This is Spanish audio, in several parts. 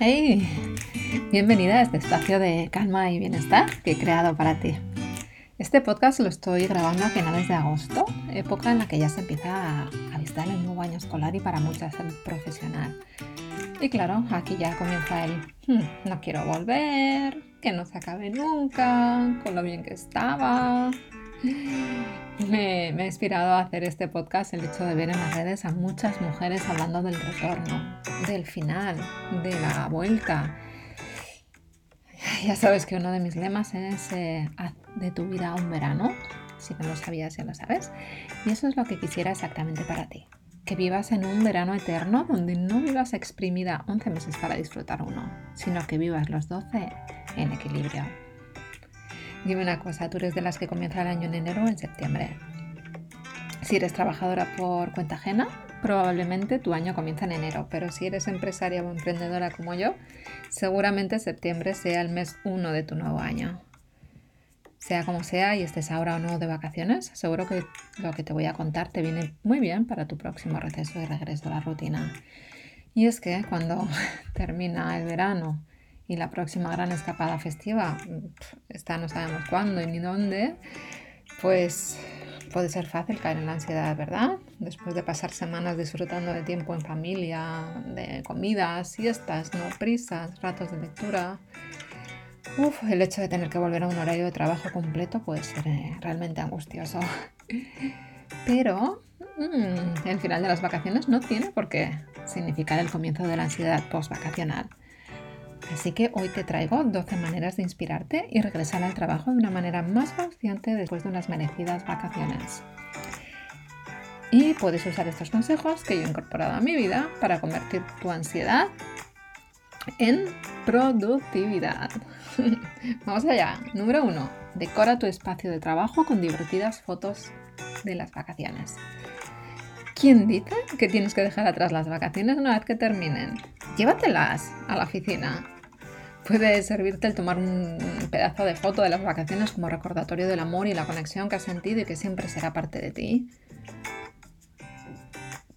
Hey, bienvenida a este espacio de calma y bienestar que he creado para ti. Este podcast lo estoy grabando a finales de agosto, época en la que ya se empieza a avistar el nuevo año escolar y para muchas el profesional. Y claro, aquí ya comienza el hmm, no quiero volver, que no se acabe nunca, con lo bien que estaba. Me, ha inspirado a hacer este podcast el hecho de ver en las redes a muchas mujeres hablando del retorno, del final, de la vuelta. Ya sabes que uno de mis lemas es eh, haz de tu vida un verano. Si no lo sabías, ya lo sabes. Y eso es lo que quisiera exactamente para ti que vivas en un verano eterno donde no vivas exprimida 11 meses para disfrutar uno, sino que vivas los 12 en equilibrio. Dime una cosa, ¿tú eres de las que comienza el año en enero o en septiembre? Si eres trabajadora por cuenta ajena, probablemente tu año comienza en enero, pero si eres empresaria o emprendedora como yo, seguramente septiembre sea el mes 1 de tu nuevo año. Sea como sea y estés ahora o no de vacaciones, seguro que lo que te voy a contar te viene muy bien para tu próximo receso y regreso a la rutina. Y es que cuando termina el verano y la próxima gran escapada festiva, esta no sabemos cuándo y ni dónde, pues puede ser fácil caer en la ansiedad, ¿verdad? Después de pasar semanas disfrutando de tiempo en familia, de comidas, siestas, no prisas, ratos de lectura, Uf, el hecho de tener que volver a un horario de trabajo completo puede ser eh, realmente angustioso. Pero mm, el final de las vacaciones no tiene por qué significar el comienzo de la ansiedad post-vacacional. Así que hoy te traigo 12 maneras de inspirarte y regresar al trabajo de una manera más consciente después de unas merecidas vacaciones. Y puedes usar estos consejos que yo he incorporado a mi vida para convertir tu ansiedad en productividad. Vamos allá. Número uno, decora tu espacio de trabajo con divertidas fotos de las vacaciones. ¿Quién dice que tienes que dejar atrás las vacaciones una vez que terminen? Llévatelas a la oficina. Puede servirte el tomar un pedazo de foto de las vacaciones como recordatorio del amor y la conexión que has sentido y que siempre será parte de ti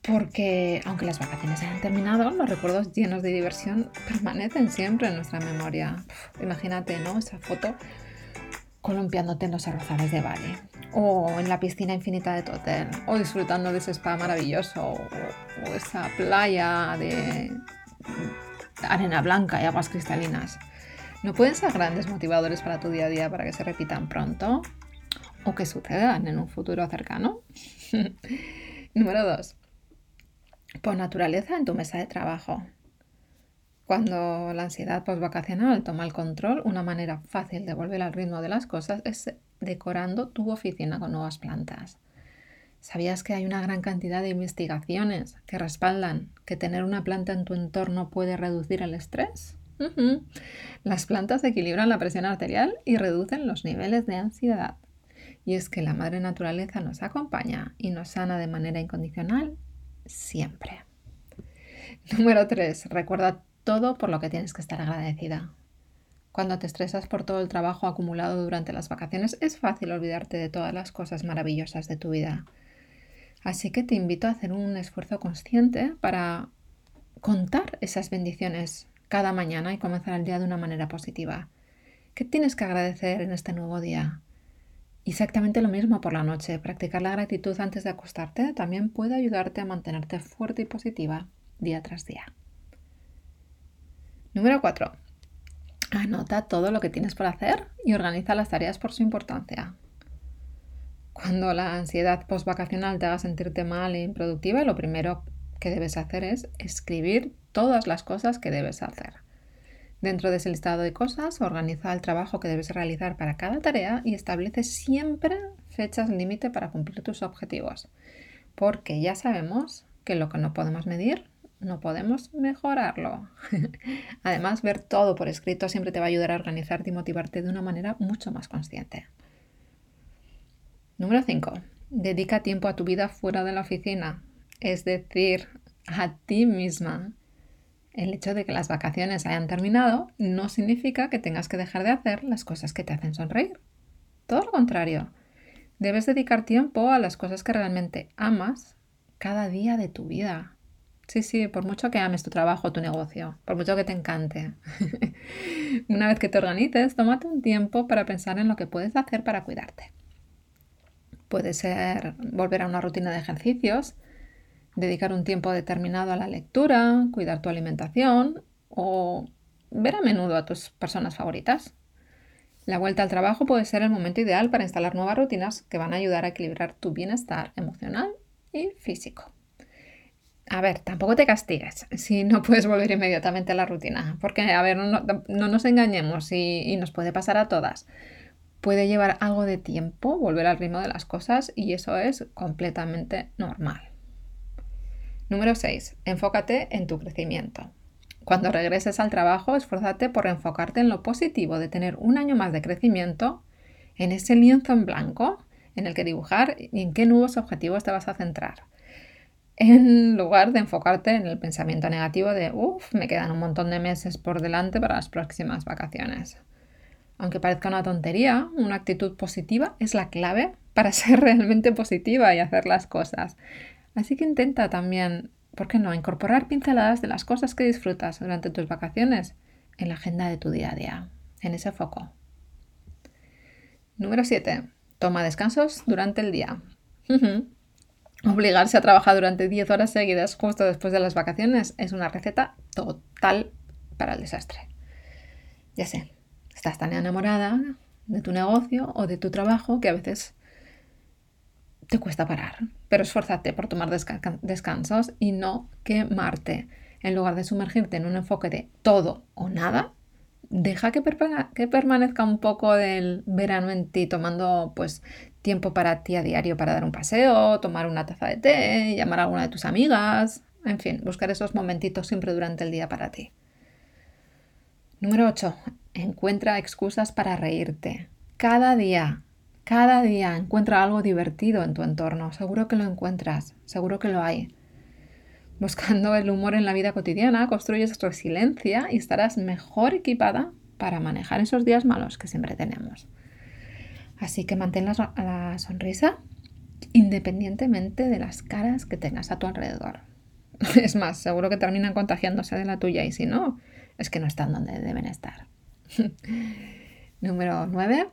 porque aunque las vacaciones hayan terminado, los recuerdos llenos de diversión permanecen siempre en nuestra memoria. imagínate, ¿no? Esa foto columpiándote en los arrozales de Bali, o en la piscina infinita de Totel, o disfrutando de ese spa maravilloso, o, esa playa de arena blanca y aguas cristalinas. ¿No pueden ser grandes motivadores para tu día a día para que se repitan pronto? ¿O que sucedan en un futuro cercano? Número 2 por naturaleza en tu mesa de trabajo. Cuando la ansiedad postvacacional toma el control, una manera fácil de volver al ritmo de las cosas es decorando tu oficina con nuevas plantas. ¿Sabías que hay una gran cantidad de investigaciones que respaldan que tener una planta en tu entorno puede reducir el estrés? Las plantas equilibran la presión arterial y reducen los niveles de ansiedad. Y es que la madre naturaleza nos acompaña y nos sana de manera incondicional siempre. Número 3. Recuerda todo por lo que tienes que estar agradecida. Cuando te estresas por todo el trabajo acumulado durante las vacaciones, es fácil olvidarte de todas las cosas maravillosas de tu vida. Así que te invito a hacer un esfuerzo consciente para contar esas bendiciones cada mañana y comenzar el día de una manera positiva. ¿Qué tienes que agradecer en este nuevo día? Exactamente lo mismo por la noche. Practicar la gratitud antes de acostarte también puede ayudarte a mantenerte fuerte y positiva día tras día. Número 4. Anota todo lo que tienes por hacer y organiza las tareas por su importancia. Cuando la ansiedad postvacacional te haga sentirte mal e improductiva, lo primero que debes hacer es escribir todas las cosas que debes hacer. Dentro de ese listado de cosas, organiza el trabajo que debes realizar para cada tarea y establece siempre fechas límite para cumplir tus objetivos. Porque ya sabemos que lo que no podemos medir, no podemos mejorarlo. Además, ver todo por escrito siempre te va a ayudar a organizarte y motivarte de una manera mucho más consciente. Número 5. Dedica tiempo a tu vida fuera de la oficina, es decir, a ti misma. El hecho de que las vacaciones hayan terminado no significa que tengas que dejar de hacer las cosas que te hacen sonreír. Todo lo contrario, debes dedicar tiempo a las cosas que realmente amas cada día de tu vida. Sí, sí, por mucho que ames tu trabajo, tu negocio, por mucho que te encante. Una vez que te organices, tómate un tiempo para pensar en lo que puedes hacer para cuidarte. Puede ser volver a una rutina de ejercicios, dedicar un tiempo determinado a la lectura, cuidar tu alimentación o ver a menudo a tus personas favoritas. La vuelta al trabajo puede ser el momento ideal para instalar nuevas rutinas que van a ayudar a equilibrar tu bienestar emocional y físico. A ver, tampoco te castigues si no puedes volver inmediatamente a la rutina, porque, a ver, no, nos engañemos y, nos puede pasar a todas. Puede llevar algo de tiempo volver al ritmo de las cosas y eso es completamente normal. Número 6. Enfócate en tu crecimiento. Cuando regreses al trabajo, esfuérzate por enfocarte en lo positivo de tener un año más de crecimiento, en ese lienzo en blanco en el que dibujar y en qué nuevos objetivos te vas a centrar en lugar de enfocarte en el pensamiento negativo de, uff, me quedan un montón de meses por delante para las próximas vacaciones. Aunque parezca una tontería, una actitud positiva es la clave para ser realmente positiva y hacer las cosas. Así que intenta también, ¿por qué no?, incorporar pinceladas de las cosas que disfrutas durante tus vacaciones en la agenda de tu día a día, en ese foco. Número 7. Toma descansos durante el día. Obligarse a trabajar durante 10 horas seguidas justo después de las vacaciones es una receta total para el desastre. Ya sé, estás tan enamorada de tu negocio o de tu trabajo que a veces te cuesta parar, pero esfuérzate por tomar descansos y no quemarte. En lugar de sumergirte en un enfoque de todo o nada, deja que, que, permanezca un poco del verano en ti, tomando pues tiempo para ti a diario para dar un paseo, tomar una taza de té, llamar a alguna de tus amigas, en fin, buscar esos momentitos siempre durante el día para ti. Número 8. Encuentra excusas para reírte. Cada día, cada día encuentra algo divertido en tu entorno. Seguro que lo encuentras, seguro que lo hay. Buscando el humor en la vida cotidiana, construyes resiliencia y estarás mejor equipada para manejar esos días malos que siempre tenemos. Así que mantén la, sonrisa independientemente de las caras que tengas a tu alrededor. Es más, seguro que terminan contagiándose de la tuya y si no, es que no están donde deben estar. Número 9.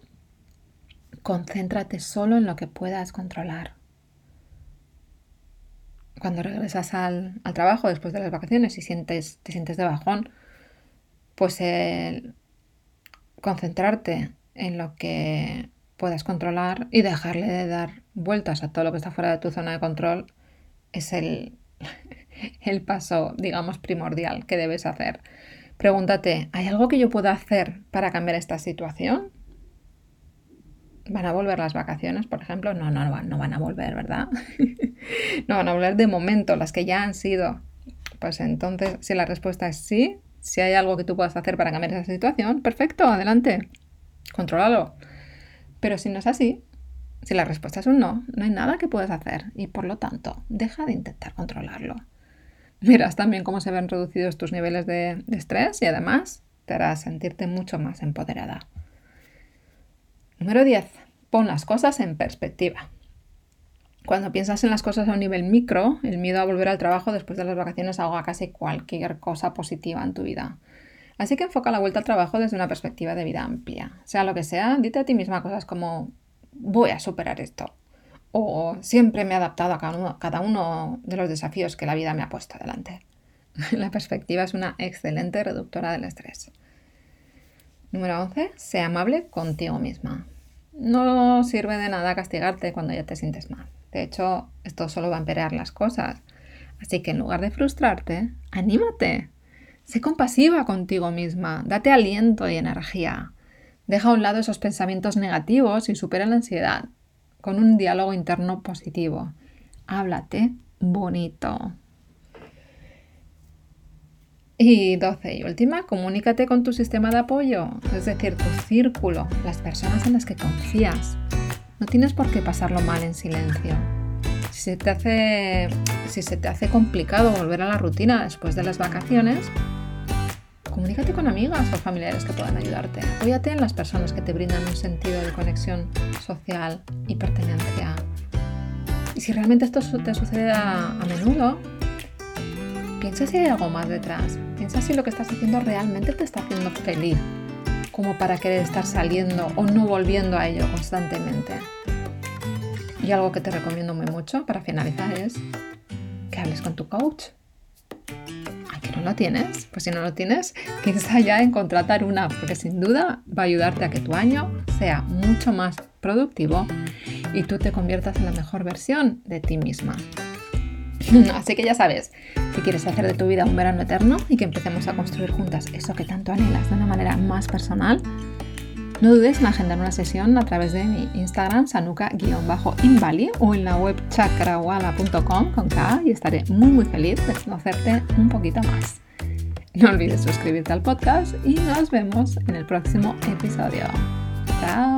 Concéntrate solo en lo que puedas controlar. Cuando regresas al, trabajo después de las vacaciones y sientes, te sientes de bajón, pues el concentrarte en lo que puedas controlar y dejarle de dar vueltas a todo lo que está fuera de tu zona de control es el, el paso, digamos, primordial que debes hacer. Pregúntate, ¿hay algo que yo pueda hacer para cambiar esta situación? ¿Van a volver las vacaciones, por ejemplo? No, no, no, no van a volver, ¿verdad? no van a volver de momento, las que ya han sido. Pues entonces, si la respuesta es sí, si hay algo que tú puedas hacer para cambiar esa situación, perfecto, adelante. Contrólalo. Pero si no es así, si la respuesta es un no, no hay nada que puedas hacer y por lo tanto, deja de intentar controlarlo. Miras también cómo se ven reducidos tus niveles de, estrés y además te hará sentirte mucho más empoderada. Número 10. Pon las cosas en perspectiva. Cuando piensas en las cosas a un nivel micro, el miedo a volver al trabajo después de las vacaciones ahoga casi cualquier cosa positiva en tu vida. Así que enfoca la vuelta al trabajo desde una perspectiva de vida amplia. Sea lo que sea, dite a ti misma cosas como voy a superar esto. O siempre me he adaptado a cada uno, de los desafíos que la vida me ha puesto delante. la perspectiva es una excelente reductora del estrés. Número 11. Sea amable contigo misma. No sirve de nada castigarte cuando ya te sientes mal. De hecho, esto solo va a empeorar las cosas. Así que en lugar de frustrarte, anímate. Sé compasiva contigo misma, date aliento y energía. Deja a un lado esos pensamientos negativos y supera la ansiedad con un diálogo interno positivo. Háblate bonito. Y 12 y última, comunícate con tu sistema de apoyo, es decir, tu círculo, las personas en las que confías. No tienes por qué pasarlo mal en silencio. Si se te hace, si se te hace complicado volver a la rutina después de las vacaciones, comunícate con amigas o familiares que puedan ayudarte. Apóyate en las personas que te brindan un sentido de conexión social y pertenencia. Y si realmente esto te sucede a, menudo, Piensa si hay algo más detrás. Piensa si lo que estás haciendo realmente te está haciendo feliz, como para querer estar saliendo o no volviendo a ello constantemente. Y algo que te recomiendo muy mucho para finalizar es que hables con tu coach. ¿Ay, que no lo tienes? Pues si no lo tienes, piensa ya en contratar una, porque sin duda va a ayudarte a que tu año sea mucho más productivo y tú te conviertas en la mejor versión de ti misma. Así que ya sabes, si quieres hacer de tu vida un verano eterno y que empecemos a construir juntas eso que tanto anhelas de una manera más personal, no dudes en agendar una sesión a través de mi Instagram sanuka-invali o en la web chakrawala.com con K y estaré muy muy feliz de conocerte un poquito más. No olvides suscribirte al podcast y nos vemos en el próximo episodio. Chao.